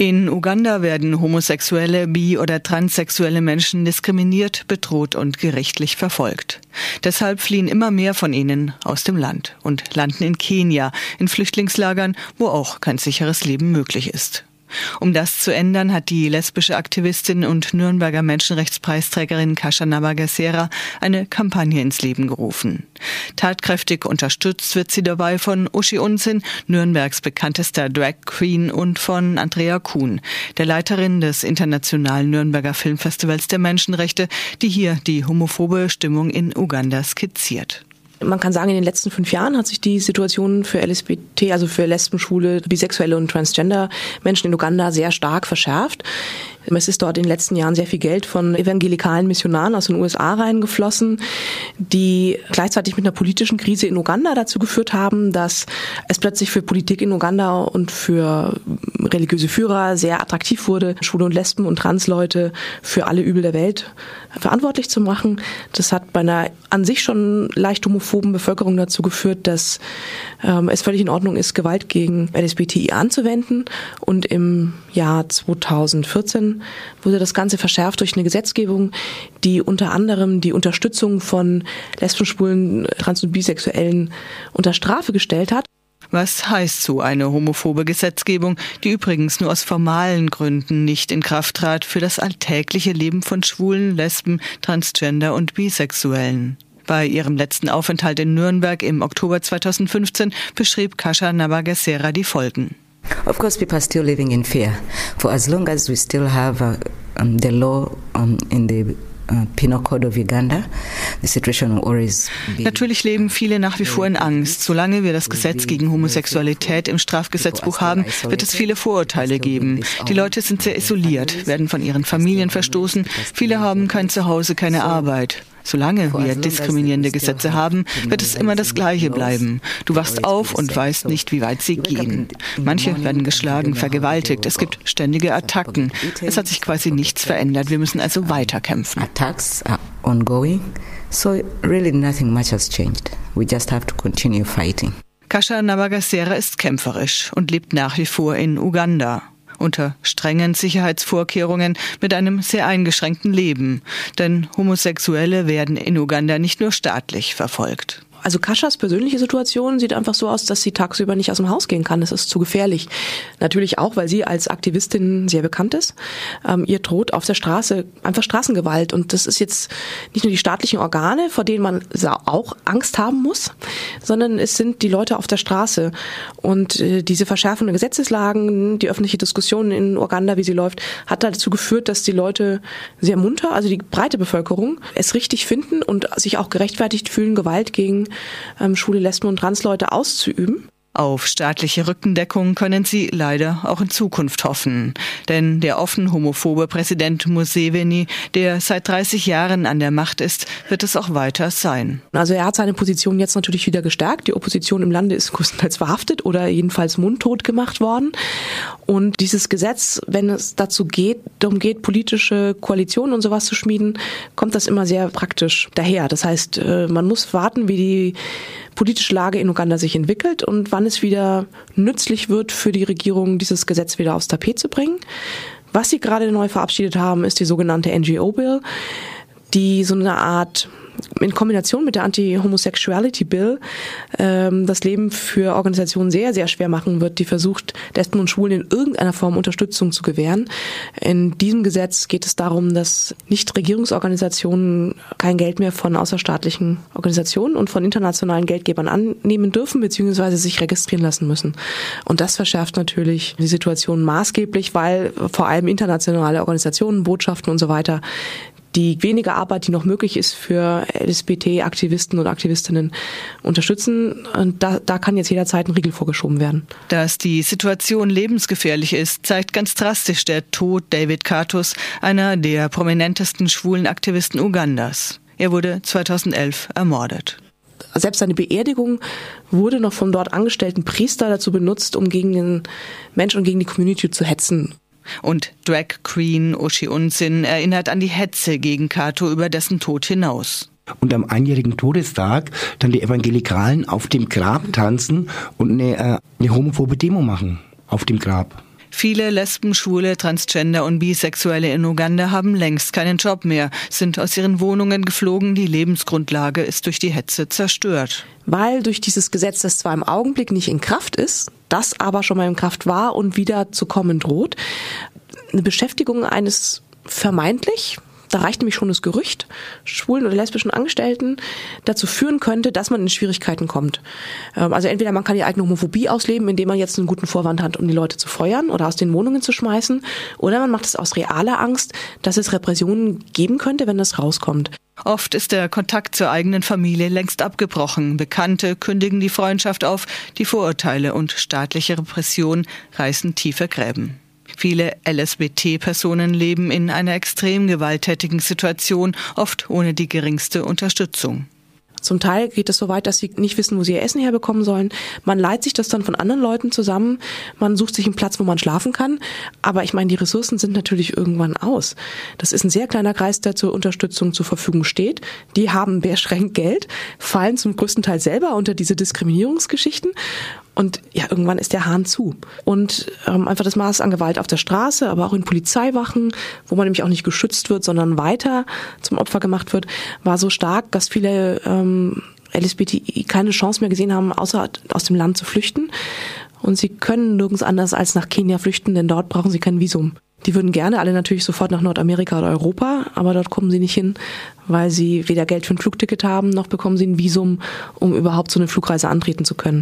In Uganda werden homosexuelle, bi- oder transsexuelle Menschen diskriminiert, bedroht und gerichtlich verfolgt. Deshalb fliehen immer mehr von ihnen aus dem Land und landen in Kenia, in Flüchtlingslagern, wo auch kein sicheres Leben möglich ist. Um das zu ändern, hat die lesbische Aktivistin und Nürnberger Menschenrechtspreisträgerin Kascha Nabagasera eine Kampagne ins Leben gerufen. Tatkräftig unterstützt wird sie dabei von Uschi Unzin, Nürnbergs bekanntester Drag Queen und von Andrea Kuhn, der Leiterin des Internationalen Nürnberger Filmfestivals der Menschenrechte, die hier die homophobe Stimmung in Uganda skizziert. Man kann sagen, in den letzten fünf Jahren hat sich die Situation für LSBT, also für Lesben, Schwule, Bisexuelle und Transgender Menschen in Uganda sehr stark verschärft. Es ist dort in den letzten Jahren sehr viel Geld von evangelikalen Missionaren aus den USA reingeflossen, die gleichzeitig mit einer politischen Krise in Uganda dazu geführt haben, dass es plötzlich für Politik in Uganda und für religiöse Führer sehr attraktiv wurde, Schwule und Lesben und Transleute für alle Übel der Welt verantwortlich zu machen. Das hat bei einer an sich schon leicht homophoben Bevölkerung dazu geführt, dass ähm, es völlig in Ordnung ist, Gewalt gegen LSBTI anzuwenden. Und im Jahr 2014 wurde das Ganze verschärft durch eine Gesetzgebung, die unter anderem die Unterstützung von Lesben, Schwulen, Trans- und Bisexuellen unter Strafe gestellt hat. Was heißt so eine homophobe Gesetzgebung, die übrigens nur aus formalen Gründen nicht in Kraft trat für das alltägliche Leben von Schwulen, Lesben, Transgender und Bisexuellen? Bei ihrem letzten Aufenthalt in Nürnberg im Oktober 2015 beschrieb Kascha Nabagesera die Folgen. Of course, people are still living in fear. For as long as we still have uh, um, the law um, in the uh, Natürlich leben viele nach wie vor in Angst. Solange wir das Gesetz gegen Homosexualität im Strafgesetzbuch haben, wird es viele Vorurteile geben. Die Leute sind sehr isoliert, werden von ihren Familien verstoßen. Viele haben kein Zuhause, keine Arbeit. Solange wir diskriminierende Gesetze haben, wird es immer das Gleiche bleiben. Du wachst auf und weißt nicht, wie weit sie gehen. Manche werden geschlagen, vergewaltigt. Es gibt ständige Attacken. Es hat sich quasi nichts verändert. Wir müssen also weiterkämpfen. Attacks are ongoing. So really nothing much has changed. We just have to continue fighting. Kascha Nabagasera ist kämpferisch und lebt nach wie vor in Uganda unter strengen Sicherheitsvorkehrungen mit einem sehr eingeschränkten Leben. Denn Homosexuelle werden in Uganda nicht nur staatlich verfolgt. Also Kaschas persönliche Situation sieht einfach so aus, dass sie tagsüber nicht aus dem Haus gehen kann. Es ist zu gefährlich. Natürlich auch, weil sie als Aktivistin sehr bekannt ist. Ähm, ihr droht auf der Straße einfach Straßengewalt. Und das ist jetzt nicht nur die staatlichen Organe, vor denen man auch Angst haben muss, sondern es sind die Leute auf der Straße. Und äh, diese verschärfende Gesetzeslagen, die öffentliche Diskussion in Uganda, wie sie läuft, hat dazu geführt, dass die Leute sehr munter, also die breite Bevölkerung, es richtig finden und sich auch gerechtfertigt fühlen, Gewalt gegen ähm, schwule, Lesben und Transleute auszuüben. Auf staatliche Rückendeckung können sie leider auch in Zukunft hoffen. Denn der offen homophobe Präsident Museveni, der seit 30 Jahren an der Macht ist, wird es auch weiter sein. Also er hat seine Position jetzt natürlich wieder gestärkt. Die Opposition im Lande ist größtenteils verhaftet oder jedenfalls mundtot gemacht worden. Und dieses Gesetz, wenn es dazu geht, darum geht, politische Koalitionen und sowas zu schmieden, kommt das immer sehr praktisch daher. Das heißt, äh, man muss warten, wie die politische Lage in Uganda sich entwickelt und wann es wieder nützlich wird für die Regierung, dieses Gesetz wieder aufs Tapet zu bringen. Was sie gerade neu verabschiedet haben, ist die sogenannte NGO-Bill, die so eine Art in Kombination mit der Anti-Homosexuality Bill ähm, das Leben für Organisationen sehr, sehr schwer machen wird, die versucht, Lesben und Schwulen in irgendeiner Form Unterstützung zu gewähren. In diesem Gesetz geht es darum, dass Nichtregierungsorganisationen kein Geld mehr von außerstaatlichen Organisationen und von internationalen Geldgebern annehmen dürfen, beziehungsweise sich registrieren lassen müssen. Und das verschärft natürlich die Situation maßgeblich, weil vor allem internationale Organisationen, Botschaften und so weiter die wenige Arbeit, die noch möglich ist für LSBT-Aktivisten und Aktivistinnen unterstützen. Und da, da kann jetzt jederzeit ein Riegel vorgeschoben werden. Dass die Situation lebensgefährlich ist, zeigt ganz drastisch der Tod David Katus, einer der prominentesten schwulen Aktivisten Ugandas. Er wurde 2011 ermordet selbst seine Beerdigung wurde noch vom dort angestellten Priester dazu benutzt, um gegen den Mensch und gegen die Community zu hetzen. Und Drag Queen Uschi Unsin erinnert an die Hetze gegen Kato über dessen Tod hinaus. Und am einjährigen Todestag dann die Evangelikalen auf dem Grab tanzen und eine, äh, eine homophobe Demo machen auf dem Grab. Viele Lesben, Schwule, Transgender und Bisexuelle in Uganda haben längst keinen Job mehr, sind aus ihren Wohnungen geflogen, die Lebensgrundlage ist durch die Hetze zerstört. Weil durch dieses Gesetz, das zwar im Augenblick nicht in Kraft ist, das aber schon mal in Kraft war und wieder zu kommen droht, eine Beschäftigung eines vermeintlich da reicht nämlich schon das Gerücht, schwulen oder lesbischen Angestellten dazu führen könnte, dass man in Schwierigkeiten kommt. Ähm, also entweder man kann die eigene Homophobie ausleben, indem man jetzt einen guten Vorwand hat, um die Leute zu feuern oder aus den Wohnungen zu schmeißen, oder man macht es aus realer Angst, dass es Repressionen geben könnte, wenn das rauskommt. Oft ist der Kontakt zur eigenen Familie längst abgebrochen. Bekannte kündigen die Freundschaft auf, die Vorurteile und staatliche Repression reißen tiefe Gräben. Viele LSBT-Personen leben in einer extrem gewalttätigen Situation, oft ohne die geringste Unterstützung. Zum Teil geht es so weit, dass sie nicht wissen, wo sie ihr Essen herbekommen sollen. Man leiht sich das dann von anderen Leuten zusammen. Man sucht sich einen Platz, wo man schlafen kann. Aber ich meine, die Ressourcen sind natürlich irgendwann aus. Das ist ein sehr kleiner Kreis, der zur Unterstützung zur Verfügung steht. Die haben beschränkt Geld, fallen zum größten Teil selber unter diese Diskriminierungsgeschichten und ja, irgendwann ist der Hahn zu. Und ähm, einfach das Maß an Gewalt auf der Straße, aber auch in Polizeiwachen, wo man nämlich auch nicht geschützt wird, sondern weiter zum Opfer gemacht wird, war so stark, dass viele ähm, LSBTI keine Chance mehr gesehen haben, außer aus dem Land zu flüchten. Und sie können nirgends anders als nach Kenia flüchten, denn dort brauchen sie kein Visum. Die würden gerne alle natürlich sofort nach Nordamerika oder Europa, aber dort kommen sie nicht hin, weil sie weder Geld für ein Flugticket haben, noch bekommen sie ein Visum, um überhaupt so eine Flugreise antreten zu können.